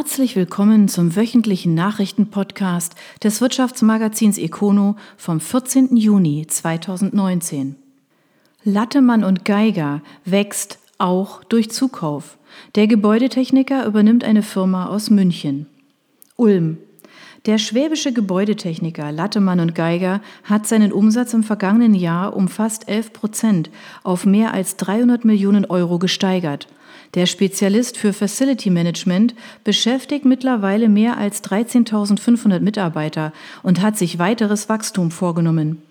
Herzlich willkommen zum wöchentlichen Nachrichtenpodcast des Wirtschaftsmagazins Econo vom 14. Juni 2019. Lattemann und Geiger wächst auch durch Zukauf. Der Gebäudetechniker übernimmt eine Firma aus München. Ulm. Der schwäbische Gebäudetechniker Lattemann und Geiger hat seinen Umsatz im vergangenen Jahr um fast 11 Prozent auf mehr als 300 Millionen Euro gesteigert. Der Spezialist für Facility Management beschäftigt mittlerweile mehr als 13.500 Mitarbeiter und hat sich weiteres Wachstum vorgenommen.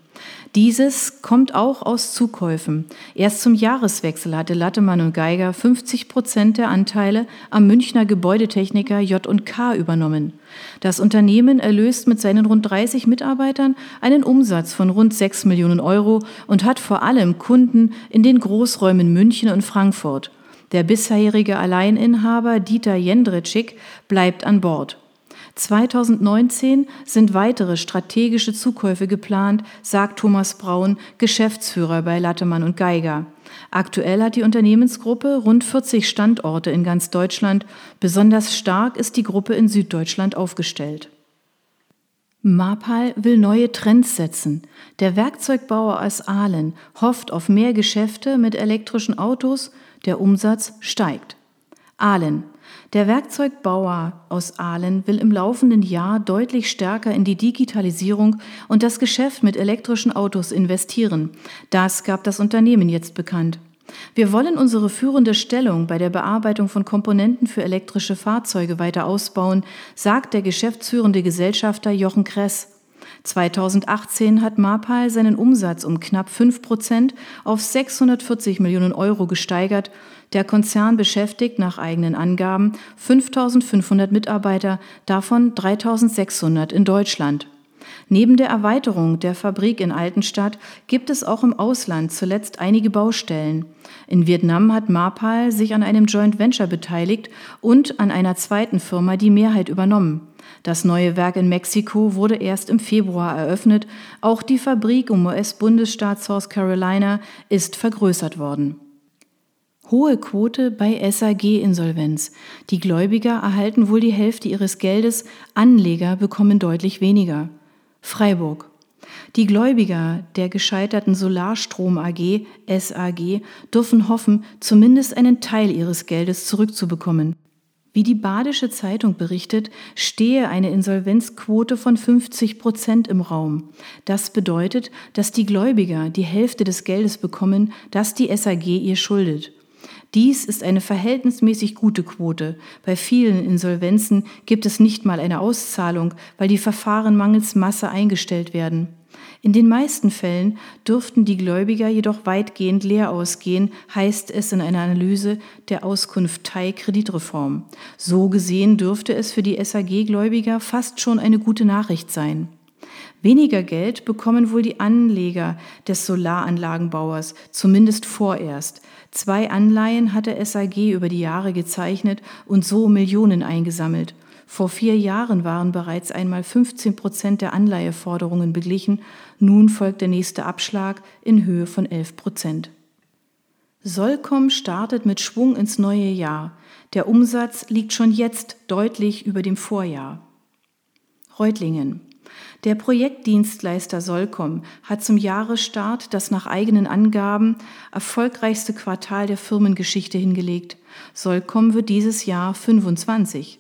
Dieses kommt auch aus Zukäufen. Erst zum Jahreswechsel hatte Lattemann und Geiger 50 Prozent der Anteile am Münchner Gebäudetechniker J&K übernommen. Das Unternehmen erlöst mit seinen rund 30 Mitarbeitern einen Umsatz von rund 6 Millionen Euro und hat vor allem Kunden in den Großräumen München und Frankfurt. Der bisherige Alleininhaber Dieter Jendritschik bleibt an Bord. 2019 sind weitere strategische Zukäufe geplant, sagt Thomas Braun, Geschäftsführer bei Lattemann und Geiger. Aktuell hat die Unternehmensgruppe rund 40 Standorte in ganz Deutschland. Besonders stark ist die Gruppe in Süddeutschland aufgestellt. Marpal will neue Trends setzen. Der Werkzeugbauer aus Aalen hofft auf mehr Geschäfte mit elektrischen Autos, der Umsatz steigt. Aalen. Der Werkzeugbauer aus Aalen will im laufenden Jahr deutlich stärker in die Digitalisierung und das Geschäft mit elektrischen Autos investieren. Das gab das Unternehmen jetzt bekannt. Wir wollen unsere führende Stellung bei der Bearbeitung von Komponenten für elektrische Fahrzeuge weiter ausbauen, sagt der geschäftsführende Gesellschafter Jochen Kress. 2018 hat Marpal seinen Umsatz um knapp 5 Prozent auf 640 Millionen Euro gesteigert. Der Konzern beschäftigt nach eigenen Angaben 5500 Mitarbeiter, davon 3600 in Deutschland. Neben der Erweiterung der Fabrik in Altenstadt gibt es auch im Ausland zuletzt einige Baustellen. In Vietnam hat Marpal sich an einem Joint Venture beteiligt und an einer zweiten Firma die Mehrheit übernommen. Das neue Werk in Mexiko wurde erst im Februar eröffnet. Auch die Fabrik im US-Bundesstaat South Carolina ist vergrößert worden. Hohe Quote bei SAG-Insolvenz. Die Gläubiger erhalten wohl die Hälfte ihres Geldes, Anleger bekommen deutlich weniger. Freiburg. Die Gläubiger der gescheiterten Solarstrom AG, SAG, dürfen hoffen, zumindest einen Teil ihres Geldes zurückzubekommen. Wie die Badische Zeitung berichtet, stehe eine Insolvenzquote von 50 Prozent im Raum. Das bedeutet, dass die Gläubiger die Hälfte des Geldes bekommen, das die SAG ihr schuldet. Dies ist eine verhältnismäßig gute Quote. Bei vielen Insolvenzen gibt es nicht mal eine Auszahlung, weil die Verfahren mangels Masse eingestellt werden. In den meisten Fällen dürften die Gläubiger jedoch weitgehend leer ausgehen, heißt es in einer Analyse der Auskunft Thai Kreditreform. So gesehen dürfte es für die SAG-Gläubiger fast schon eine gute Nachricht sein. Weniger Geld bekommen wohl die Anleger des Solaranlagenbauers, zumindest vorerst. Zwei Anleihen hatte SAG über die Jahre gezeichnet und so Millionen eingesammelt. Vor vier Jahren waren bereits einmal 15 Prozent der Anleiheforderungen beglichen. Nun folgt der nächste Abschlag in Höhe von 11 Prozent. Solcom startet mit Schwung ins neue Jahr. Der Umsatz liegt schon jetzt deutlich über dem Vorjahr. Reutlingen. Der Projektdienstleister Solcom hat zum Jahresstart das nach eigenen Angaben erfolgreichste Quartal der Firmengeschichte hingelegt. Solcom wird dieses Jahr 25.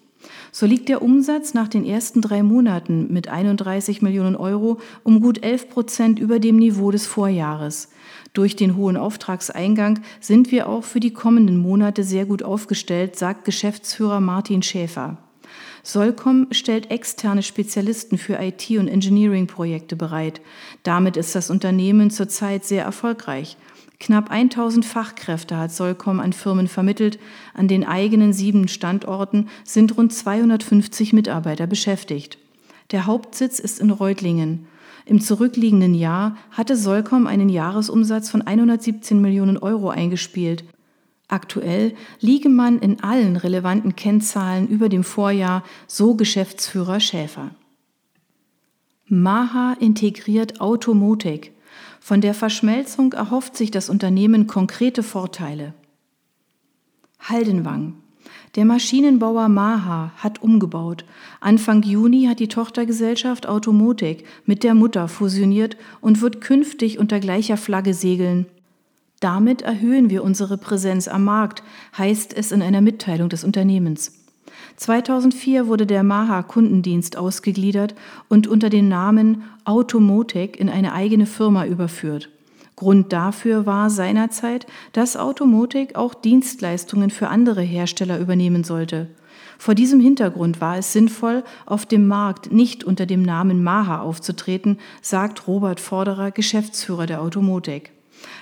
So liegt der Umsatz nach den ersten drei Monaten mit 31 Millionen Euro um gut 11 Prozent über dem Niveau des Vorjahres. Durch den hohen Auftragseingang sind wir auch für die kommenden Monate sehr gut aufgestellt, sagt Geschäftsführer Martin Schäfer. Solcom stellt externe Spezialisten für IT- und Engineering-Projekte bereit. Damit ist das Unternehmen zurzeit sehr erfolgreich. Knapp 1000 Fachkräfte hat Solcom an Firmen vermittelt. An den eigenen sieben Standorten sind rund 250 Mitarbeiter beschäftigt. Der Hauptsitz ist in Reutlingen. Im zurückliegenden Jahr hatte Solcom einen Jahresumsatz von 117 Millionen Euro eingespielt. Aktuell liege man in allen relevanten Kennzahlen über dem Vorjahr, so Geschäftsführer Schäfer. Maha integriert Automotic. Von der Verschmelzung erhofft sich das Unternehmen konkrete Vorteile. Haldenwang. Der Maschinenbauer Maha hat umgebaut. Anfang Juni hat die Tochtergesellschaft Automotic mit der Mutter fusioniert und wird künftig unter gleicher Flagge segeln. Damit erhöhen wir unsere Präsenz am Markt, heißt es in einer Mitteilung des Unternehmens. 2004 wurde der Maha Kundendienst ausgegliedert und unter dem Namen Automotec in eine eigene Firma überführt. Grund dafür war seinerzeit, dass Automotic auch Dienstleistungen für andere Hersteller übernehmen sollte. Vor diesem Hintergrund war es sinnvoll, auf dem Markt nicht unter dem Namen Maha aufzutreten, sagt Robert Vorderer, Geschäftsführer der Automotic.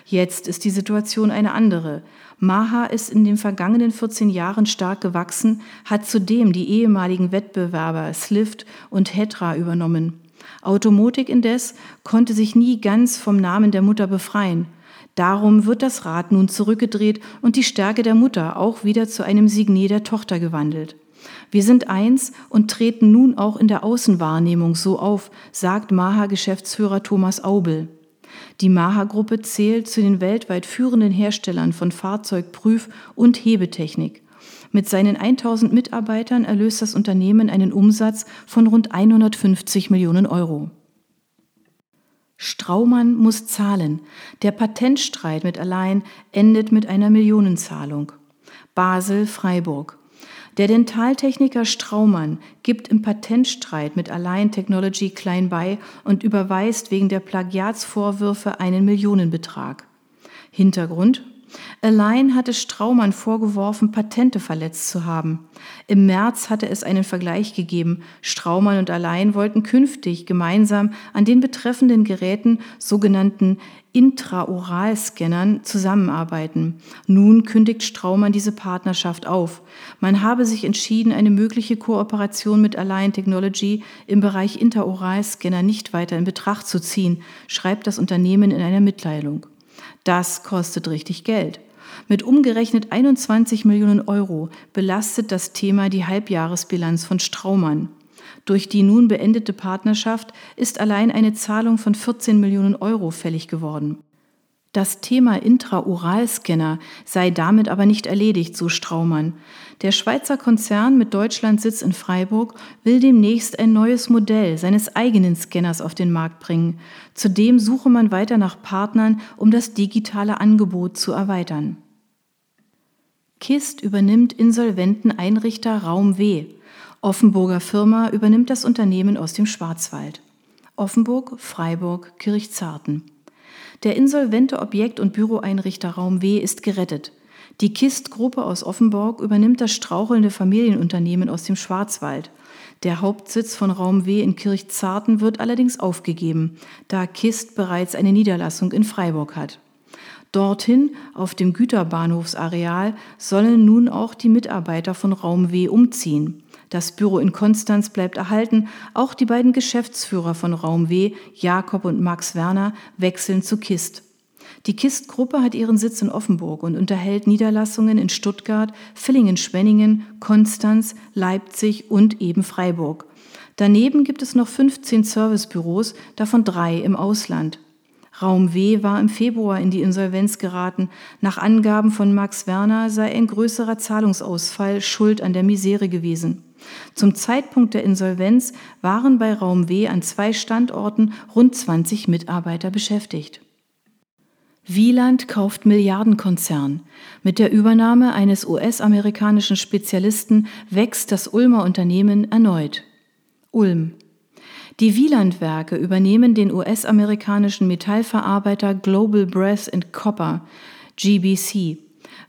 Jetzt ist die Situation eine andere. Maha ist in den vergangenen 14 Jahren stark gewachsen, hat zudem die ehemaligen Wettbewerber Slift und Hetra übernommen. Automotik indes konnte sich nie ganz vom Namen der Mutter befreien. Darum wird das Rad nun zurückgedreht und die Stärke der Mutter auch wieder zu einem Signet der Tochter gewandelt. Wir sind eins und treten nun auch in der Außenwahrnehmung so auf, sagt Maha-Geschäftsführer Thomas Aubel. Die Maha-Gruppe zählt zu den weltweit führenden Herstellern von Fahrzeugprüf- und Hebetechnik. Mit seinen 1000 Mitarbeitern erlöst das Unternehmen einen Umsatz von rund 150 Millionen Euro. Straumann muss zahlen. Der Patentstreit mit Allein endet mit einer Millionenzahlung. Basel, Freiburg. Der Dentaltechniker Straumann gibt im Patentstreit mit Align Technology klein bei und überweist wegen der Plagiatsvorwürfe einen Millionenbetrag. Hintergrund Align hatte Straumann vorgeworfen, Patente verletzt zu haben. Im März hatte es einen Vergleich gegeben. Straumann und Align wollten künftig gemeinsam an den betreffenden Geräten, sogenannten Intraoralscannern, zusammenarbeiten. Nun kündigt Straumann diese Partnerschaft auf. Man habe sich entschieden, eine mögliche Kooperation mit Align Technology im Bereich Interoralscanner nicht weiter in Betracht zu ziehen, schreibt das Unternehmen in einer Mitteilung. Das kostet richtig Geld. Mit umgerechnet 21 Millionen Euro belastet das Thema die Halbjahresbilanz von Straumann. Durch die nun beendete Partnerschaft ist allein eine Zahlung von 14 Millionen Euro fällig geworden. Das Thema Intraoralscanner sei damit aber nicht erledigt, so Straumann. Der Schweizer Konzern mit Deutschlandsitz in Freiburg will demnächst ein neues Modell seines eigenen Scanners auf den Markt bringen. Zudem suche man weiter nach Partnern, um das digitale Angebot zu erweitern. KIST übernimmt insolventen Einrichter Raum W. Offenburger Firma übernimmt das Unternehmen aus dem Schwarzwald. Offenburg, Freiburg, Kirchzarten. Der insolvente Objekt- und Büroeinrichter Raum W ist gerettet. Die KIST-Gruppe aus Offenburg übernimmt das strauchelnde Familienunternehmen aus dem Schwarzwald. Der Hauptsitz von Raum W in Kirchzarten wird allerdings aufgegeben, da KIST bereits eine Niederlassung in Freiburg hat. Dorthin, auf dem Güterbahnhofsareal, sollen nun auch die Mitarbeiter von Raum W umziehen. Das Büro in Konstanz bleibt erhalten. Auch die beiden Geschäftsführer von Raum W, Jakob und Max Werner, wechseln zu KIST. Die KIST-Gruppe hat ihren Sitz in Offenburg und unterhält Niederlassungen in Stuttgart, Villingen-Schwenningen, Konstanz, Leipzig und eben Freiburg. Daneben gibt es noch 15 Servicebüros, davon drei im Ausland. Raum W war im Februar in die Insolvenz geraten. Nach Angaben von Max Werner sei ein größerer Zahlungsausfall schuld an der Misere gewesen. Zum Zeitpunkt der Insolvenz waren bei Raum W an zwei Standorten rund 20 Mitarbeiter beschäftigt. Wieland kauft Milliardenkonzern. Mit der Übernahme eines US-amerikanischen Spezialisten wächst das Ulmer Unternehmen erneut. Ulm. Die Wielandwerke übernehmen den US-amerikanischen Metallverarbeiter Global Brass and Copper, GBC.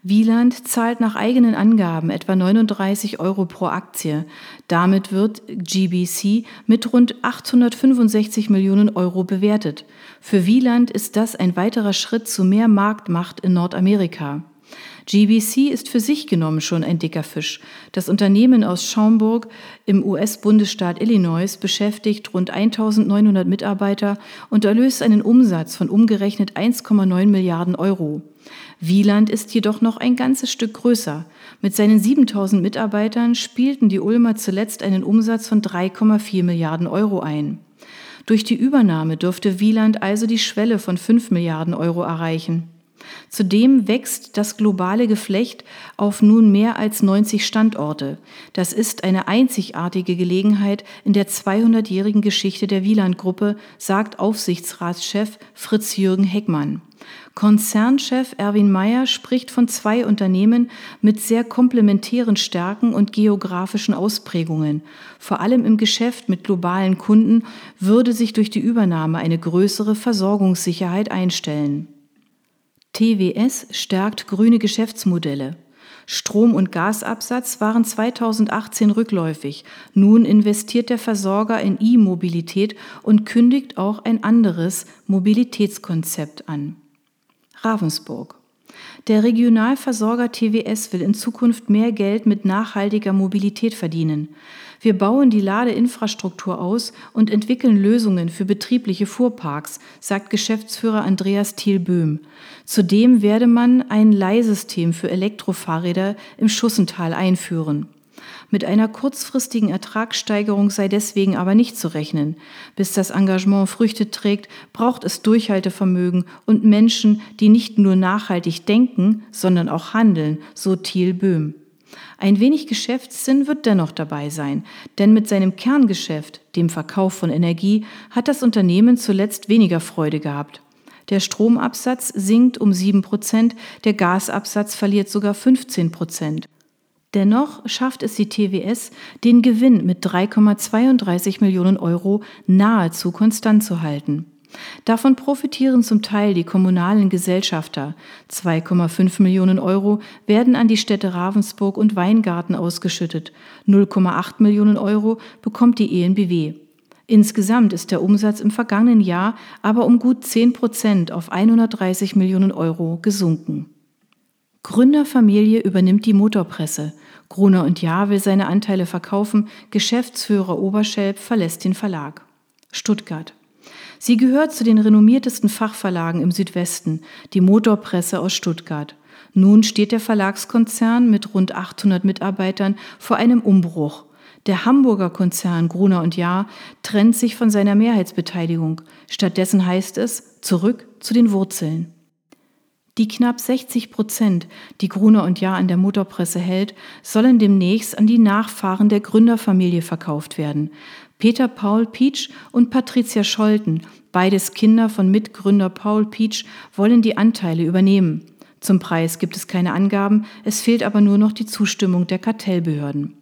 Wieland zahlt nach eigenen Angaben etwa 39 Euro pro Aktie. Damit wird GBC mit rund 865 Millionen Euro bewertet. Für Wieland ist das ein weiterer Schritt zu mehr Marktmacht in Nordamerika. GBC ist für sich genommen schon ein dicker Fisch. Das Unternehmen aus Schaumburg im US-Bundesstaat Illinois beschäftigt rund 1900 Mitarbeiter und erlöst einen Umsatz von umgerechnet 1,9 Milliarden Euro. Wieland ist jedoch noch ein ganzes Stück größer. Mit seinen 7000 Mitarbeitern spielten die Ulmer zuletzt einen Umsatz von 3,4 Milliarden Euro ein. Durch die Übernahme dürfte Wieland also die Schwelle von 5 Milliarden Euro erreichen. Zudem wächst das globale Geflecht auf nun mehr als 90 Standorte. Das ist eine einzigartige Gelegenheit in der 200-jährigen Geschichte der Wieland-Gruppe, sagt Aufsichtsratschef Fritz-Jürgen Heckmann. Konzernchef Erwin Mayer spricht von zwei Unternehmen mit sehr komplementären Stärken und geografischen Ausprägungen. Vor allem im Geschäft mit globalen Kunden würde sich durch die Übernahme eine größere Versorgungssicherheit einstellen. TWS stärkt grüne Geschäftsmodelle. Strom- und Gasabsatz waren 2018 rückläufig. Nun investiert der Versorger in E-Mobilität und kündigt auch ein anderes Mobilitätskonzept an. Ravensburg. Der Regionalversorger TWS will in Zukunft mehr Geld mit nachhaltiger Mobilität verdienen. Wir bauen die Ladeinfrastruktur aus und entwickeln Lösungen für betriebliche Fuhrparks, sagt Geschäftsführer Andreas Thiel-Böhm. Zudem werde man ein Leihsystem für Elektrofahrräder im Schussental einführen. Mit einer kurzfristigen Ertragssteigerung sei deswegen aber nicht zu rechnen. Bis das Engagement Früchte trägt, braucht es Durchhaltevermögen und Menschen, die nicht nur nachhaltig denken, sondern auch handeln, so Thiel Böhm. Ein wenig Geschäftssinn wird dennoch dabei sein, denn mit seinem Kerngeschäft, dem Verkauf von Energie, hat das Unternehmen zuletzt weniger Freude gehabt. Der Stromabsatz sinkt um sieben Prozent, der Gasabsatz verliert sogar 15 Prozent. Dennoch schafft es die TWS, den Gewinn mit 3,32 Millionen Euro nahezu konstant zu halten. Davon profitieren zum Teil die kommunalen Gesellschafter. 2,5 Millionen Euro werden an die Städte Ravensburg und Weingarten ausgeschüttet. 0,8 Millionen Euro bekommt die ENBW. Insgesamt ist der Umsatz im vergangenen Jahr aber um gut 10 Prozent auf 130 Millionen Euro gesunken. Gründerfamilie übernimmt die Motorpresse. Gruner und Jahr will seine Anteile verkaufen. Geschäftsführer Oberschelp verlässt den Verlag. Stuttgart. Sie gehört zu den renommiertesten Fachverlagen im Südwesten, die Motorpresse aus Stuttgart. Nun steht der Verlagskonzern mit rund 800 Mitarbeitern vor einem Umbruch. Der Hamburger Konzern Gruner und Jahr trennt sich von seiner Mehrheitsbeteiligung. Stattdessen heißt es zurück zu den Wurzeln. Die knapp 60 Prozent, die Gruner und Jahr an der Motorpresse hält, sollen demnächst an die Nachfahren der Gründerfamilie verkauft werden. Peter Paul Pietsch und Patricia Scholten, beides Kinder von Mitgründer Paul Pietsch, wollen die Anteile übernehmen. Zum Preis gibt es keine Angaben, es fehlt aber nur noch die Zustimmung der Kartellbehörden.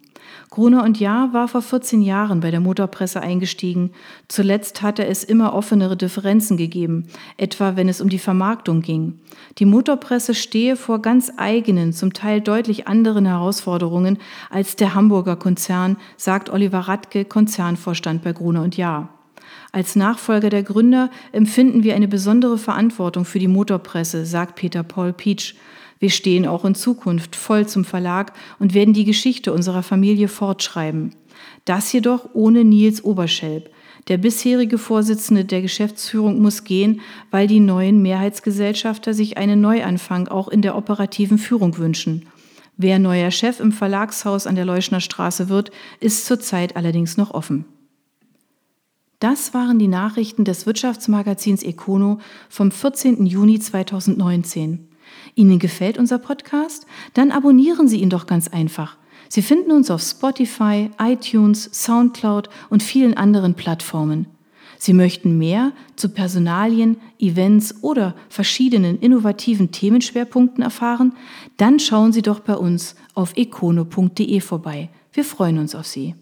Gruner und Jahr war vor 14 Jahren bei der Motorpresse eingestiegen. Zuletzt hatte es immer offenere Differenzen gegeben, etwa wenn es um die Vermarktung ging. Die Motorpresse stehe vor ganz eigenen, zum Teil deutlich anderen Herausforderungen als der Hamburger Konzern, sagt Oliver Radke, Konzernvorstand bei Gruner und Jahr. Als Nachfolger der Gründer empfinden wir eine besondere Verantwortung für die Motorpresse, sagt Peter Paul Peach. Wir stehen auch in Zukunft voll zum Verlag und werden die Geschichte unserer Familie fortschreiben. Das jedoch ohne Nils Oberschelp. Der bisherige Vorsitzende der Geschäftsführung muss gehen, weil die neuen Mehrheitsgesellschafter sich einen Neuanfang auch in der operativen Führung wünschen. Wer neuer Chef im Verlagshaus an der Leuschner Straße wird, ist zurzeit allerdings noch offen. Das waren die Nachrichten des Wirtschaftsmagazins Econo vom 14. Juni 2019. Ihnen gefällt unser Podcast? Dann abonnieren Sie ihn doch ganz einfach. Sie finden uns auf Spotify, iTunes, SoundCloud und vielen anderen Plattformen. Sie möchten mehr zu Personalien, Events oder verschiedenen innovativen Themenschwerpunkten erfahren? Dann schauen Sie doch bei uns auf econo.de vorbei. Wir freuen uns auf Sie.